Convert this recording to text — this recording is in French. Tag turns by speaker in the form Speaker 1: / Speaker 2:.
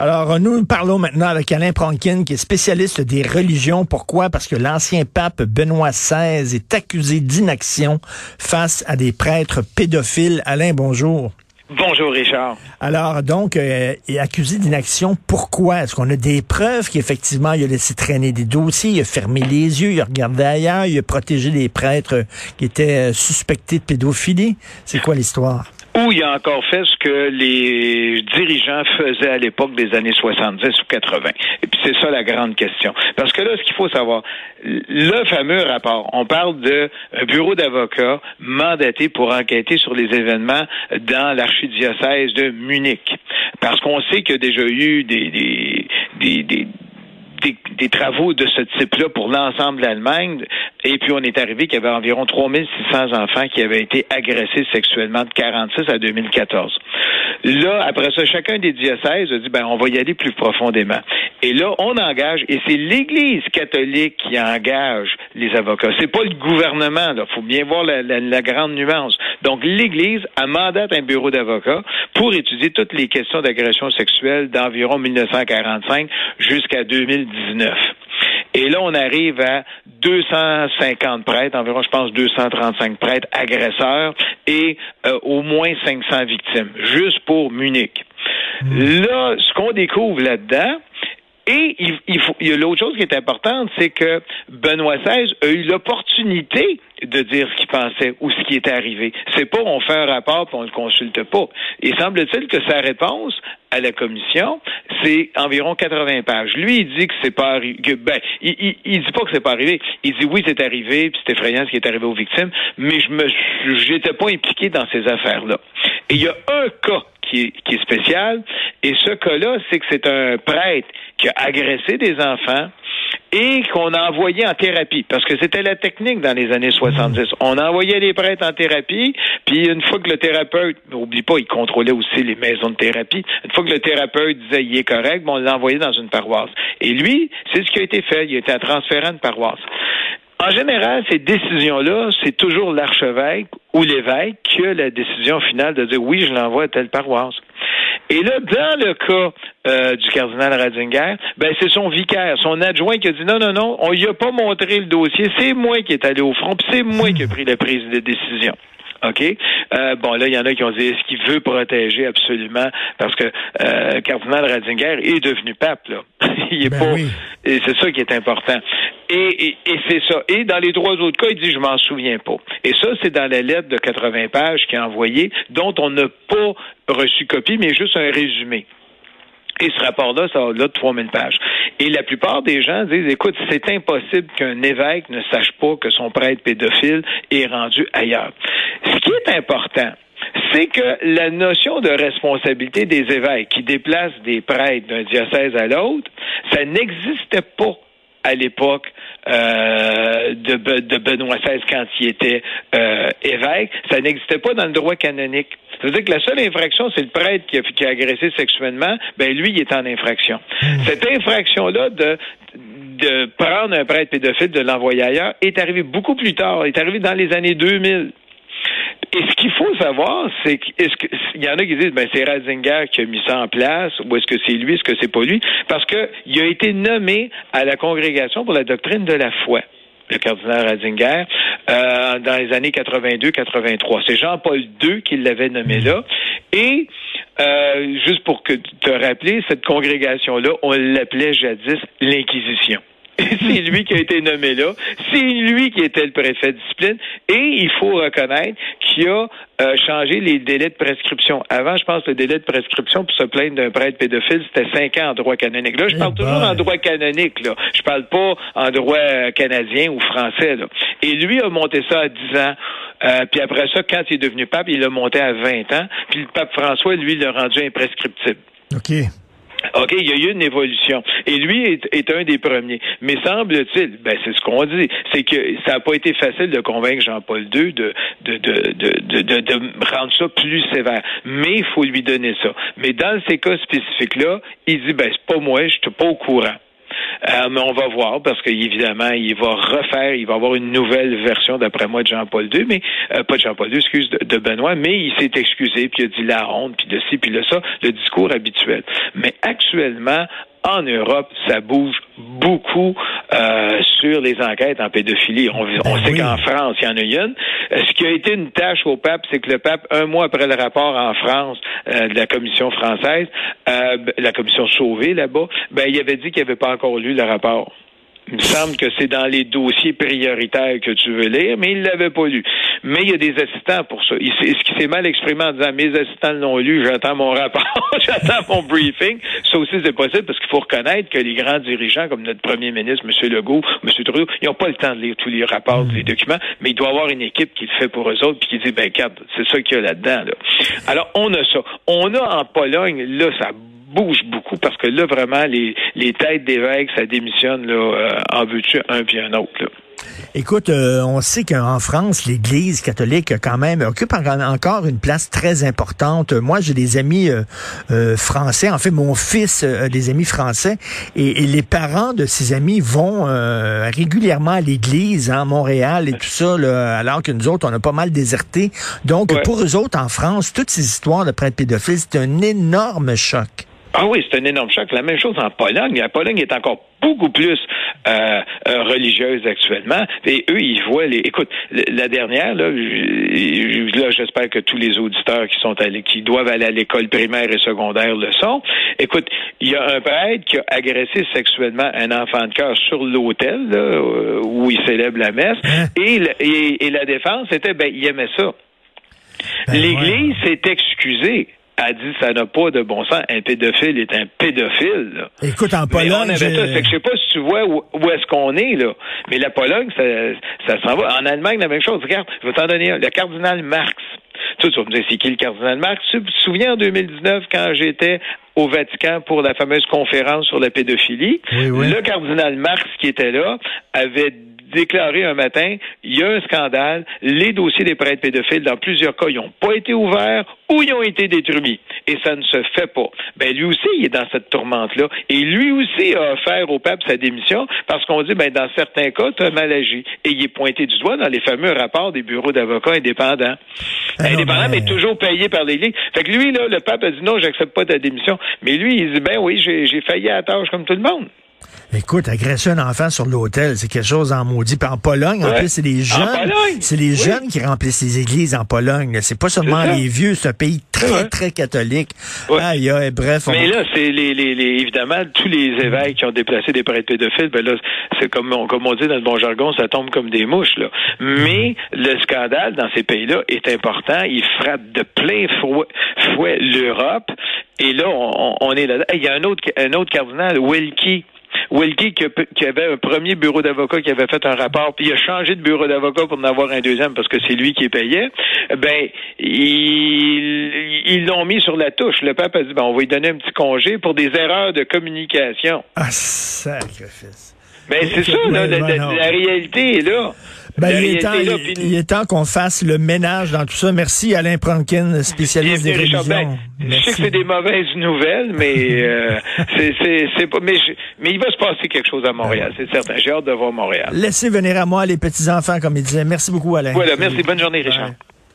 Speaker 1: Alors, nous parlons maintenant avec Alain Pronkin, qui est spécialiste des religions. Pourquoi? Parce que l'ancien pape Benoît XVI est accusé d'inaction face à des prêtres pédophiles. Alain, bonjour.
Speaker 2: Bonjour Richard.
Speaker 1: Alors donc, euh, accusé d'inaction. Pourquoi? Est-ce qu'on a des preuves qu'effectivement il a laissé traîner des dossiers, il a fermé les yeux, il a regardé ailleurs, il a protégé les prêtres qui étaient euh, suspectés de pédophilie? C'est quoi l'histoire?
Speaker 2: Ou il a encore fait ce que les dirigeants faisaient à l'époque des années 70 ou 80. Et puis c'est ça la grande question. Parce que là, ce qu'il faut savoir, le fameux rapport, on parle d'un bureau d'avocats mandaté pour enquêter sur les événements dans l'archidiocèse de Munich. Parce qu'on sait qu'il y a déjà eu des, des, des, des des, travaux de ce type-là pour l'ensemble de l'Allemagne. Et puis, on est arrivé qu'il y avait environ 3600 enfants qui avaient été agressés sexuellement de 46 à 2014. Là, après ça, chacun des diocèses a dit, ben, on va y aller plus profondément. Et là, on engage, et c'est l'Église catholique qui engage les avocats. C'est pas le gouvernement, là. Faut bien voir la, la grande nuance. Donc, l'Église a mandaté un bureau d'avocats pour étudier toutes les questions d'agression sexuelle d'environ 1945 jusqu'à 2019. Et là, on arrive à 250 prêtres, environ, je pense, 235 prêtres agresseurs et euh, au moins 500 victimes, juste pour Munich. Hmm. Là, ce qu'on découvre là-dedans, et il, il, faut, il y a l'autre chose qui est importante, c'est que Benoît XVI a eu l'opportunité de dire ce qu'il pensait ou ce qui était arrivé. C'est pas on fait un rapport et on le consulte pas. Et semble-t-il que sa réponse à la commission, c'est environ 80 pages. Lui, il dit que c'est pas arrivé. Ben, il, il, dit pas que c'est pas arrivé. Il dit oui, c'est arrivé, puis c'est effrayant ce qui est arrivé aux victimes, mais je me, j'étais pas impliqué dans ces affaires-là. Et il y a un cas qui est, qui est spécial, et ce cas-là, c'est que c'est un prêtre qui a agressé des enfants et qu'on a envoyé en thérapie, parce que c'était la technique dans les années 70. On envoyait les prêtres en thérapie, puis une fois que le thérapeute, n'oublie pas, il contrôlait aussi les maisons de thérapie, une fois que le thérapeute disait il est correct, bon, on l'a envoyé dans une paroisse. Et lui, c'est ce qui a été fait, il a été transféré de paroisse. En général, ces décisions-là, c'est toujours l'archevêque ou l'évêque qui a la décision finale de dire oui, je l'envoie à telle paroisse. Et là, dans le cas euh, du cardinal Ratzinger, ben c'est son vicaire, son adjoint qui a dit non, non, non, on lui a pas montré le dossier, c'est moi qui est allé au front, c'est moi qui ai pris la prise de décision. OK? Euh, bon, là, il y en a qui ont dit est-ce qu'il veut protéger absolument? Parce que euh, cardinal Ratzinger est devenu pape, là. il est ben pas. Et c'est ça qui est important. Et, et, c'est ça. Et dans les trois autres cas, il dit je m'en souviens pas. Et ça, c'est dans la lettre de 80 pages qu'il a envoyée, dont on n'a pas reçu copie, mais juste un résumé. Et ce rapport-là, ça va là de 3000 pages. Et la plupart des gens disent, écoute, c'est impossible qu'un évêque ne sache pas que son prêtre pédophile est rendu ailleurs. Ce qui est important, c'est que la notion de responsabilité des évêques qui déplacent des prêtres d'un diocèse à l'autre, ça n'existait pas à l'époque euh, de, de, Benoît XVI quand il était euh, évêque. Ça n'existait pas dans le droit canonique. C'est-à-dire que la seule infraction, c'est le prêtre qui a, qui a agressé sexuellement. Ben lui, il est en infraction. Hmm. Cette infraction-là de de prendre un prêtre pédophile, de l'envoyer ailleurs, est arrivée beaucoup plus tard. est arrivée dans les années 2000. Et ce qu'il faut savoir, c'est qu'il y en a qui disent ben c'est Ratzinger qui a mis ça en place ou est-ce que c'est lui, est-ce que c'est pas lui? Parce que il a été nommé à la congrégation pour la doctrine de la foi le cardinal Ratzinger, euh, dans les années 82-83. C'est Jean-Paul II qui l'avait nommé là. Et euh, juste pour que te rappeler, cette congrégation-là, on l'appelait jadis l'Inquisition. C'est lui qui a été nommé là. C'est lui qui était le préfet de discipline. Et il faut reconnaître qu'il a euh, changé les délais de prescription. Avant, je pense, le délai de prescription pour se plaindre d'un prêtre pédophile, c'était cinq ans en droit canonique. Là, je parle eh toujours en droit canonique. Là. Je parle pas en droit canadien ou français. Là. Et lui a monté ça à 10 ans. Euh, puis après ça, quand il est devenu pape, il l'a monté à 20 ans. Puis le pape François, lui, l'a rendu imprescriptible.
Speaker 1: OK.
Speaker 2: OK, il y a eu une évolution. Et lui est, un des premiers. Mais semble-t-il, ben c'est ce qu'on dit, c'est que ça n'a pas été facile de convaincre Jean-Paul II de de, de, de, de, rendre ça plus sévère. Mais il faut lui donner ça. Mais dans ces cas spécifiques-là, il dit, ben c'est pas moi, je suis pas au courant. Euh, mais on va voir parce qu'évidemment, il va refaire, il va avoir une nouvelle version, d'après moi, de Jean-Paul II, mais euh, pas de Jean-Paul II, excuse, de, Benoît, mais il s'est excusé, puis il a dit la honte, puis de ci, puis de ça, le discours habituel. Mais actuellement, en Europe, ça bouge beaucoup euh, sur les enquêtes en pédophilie. On, ben sait qu'en France, il y en a une. Euh, ce qui a été une tâche au pape, c'est que le pape, un mois après le rapport en France euh, de la commission française, la commission sauvée là-bas, ben il avait dit qu'il n'avait pas encore lu le rapport. Il me semble que c'est dans les dossiers prioritaires que tu veux lire, mais il l'avait pas lu. Mais il y a des assistants pour ça. Il, ce qui s'est mal exprimé en disant mes assistants l'ont lu, j'attends mon rapport, j'attends mon briefing. Ça aussi, c'est possible parce qu'il faut reconnaître que les grands dirigeants, comme notre premier ministre, M. Legault, M. Trudeau, ils n'ont pas le temps de lire tous les rapports, tous les documents, mais il doit y avoir une équipe qui le fait pour eux autres puis qui dit, ben, cap, c'est ça qu'il y a là-dedans, là. Alors, on a ça. On a en Pologne, là, ça bouge beaucoup parce que là, vraiment, les, les têtes d'évêques, ça démissionne là, euh, en veux-tu un puis un autre. Là.
Speaker 1: Écoute, euh, on sait qu'en France, l'Église catholique quand même occupe encore une place très importante. Moi, j'ai des amis euh, français. En fait, mon fils a des amis français et, les parents de ces amis vont régulièrement à l'Église hein, à Montréal et tout ça, alors que nous autres, on a pas mal déserté. Donc, pour eux autres, en France, toutes ces histoires de prêtres pédophiles, c'est un énorme choc.
Speaker 2: Ah oui, c'est un énorme choc. La même chose en Pologne. La Pologne est encore beaucoup plus euh, euh, religieuse actuellement. Et eux, ils voient les. Écoute, la dernière, là, là, j'espère que tous les auditeurs qui sont allés, qui doivent aller à l'école primaire et secondaire le sont. Écoute, il y a un prêtre qui a agressé sexuellement un enfant de cœur sur l'hôtel euh, où il célèbre la messe. Hein? Et, et, la défense était, ben, il aimait ça. Ben L'Église s'est excusée a dit ça n'a pas de bon sens. Un pédophile est un pédophile.
Speaker 1: Écoute, en Pologne,
Speaker 2: avait ça. je sais pas si tu vois où, est-ce qu'on est là, mais la Pologne, ça, ça s'en va. En Allemagne, la même chose. Regarde, je vais t'en donner un. Le cardinal Marx. Tu, tu vas me dire, c'est qui le cardinal Marx? Tu te souviens en 2019 quand j'étais au Vatican pour la fameuse conférence sur la pédophilie? Le cardinal Marx qui était là avait déclaré un matin, il y a un scandale, les dossiers des prêtres pédophiles, dans plusieurs cas, ils n'ont pas été ouverts ou ils ont été détruits. Et ça ne se fait pas. Ben, lui aussi, il est dans cette tourmente-là. Et lui aussi a offert au pape sa démission parce qu'on dit, ben, dans certains cas, tu as mal agi. Et il est pointé du doigt dans les fameux rapports des bureaux d'avocats indépendants. Ah indépendants, mais... toujours payés par l'Église. Fait que lui, là, le pape a dit non, j'accepte pas ta démission. Mais lui, il dit, ben oui, j'ai failli à la tâche comme tout le monde.
Speaker 1: Écoute, agresser un enfant sur l'hôtel, c'est quelque chose en maudit. Puis en Pologne, en plus, c'est les jeunes. C'est les jeunes qui remplissent les églises en Pologne. C'est pas seulement les vieux, c'est un pays très, très catholique. Aïe, aïe, bref.
Speaker 2: Mais là, c'est les, les, évidemment, tous les évêques qui ont déplacé des prêtres pédophiles, ben là, c'est comme on, comme on dit dans le bon jargon, ça tombe comme des mouches, là. Mais le scandale dans ces pays-là est important. Il frappe de plein fouet, l'Europe. Et là, on, on est là. Il y a un autre, un autre cardinal, Wilkie, Wilkie, qui, avait un premier bureau d'avocat qui avait fait un rapport, puis il a changé de bureau d'avocat pour en avoir un deuxième parce que c'est lui qui payait, ben, ils l'ont mis sur la touche. Le pape a dit, ben, on va lui donner un petit congé pour des erreurs de communication.
Speaker 1: Ah, sacrifice.
Speaker 2: Ben, c'est ça, là, la, réalité est là.
Speaker 1: Ben, il, est temps, il, est temps, qu'on fasse le ménage dans tout ça. Merci Alain Pronkin, spécialiste des religions. Ben,
Speaker 2: je sais que c'est des mauvaises nouvelles, mais euh, c'est pas. Mais, mais il va se passer quelque chose à Montréal, c'est certain. J'ai hâte de voir Montréal.
Speaker 1: Laissez venir à moi les petits enfants, comme il disait. Merci beaucoup, Alain.
Speaker 2: Voilà, merci. Bonne journée, Richard.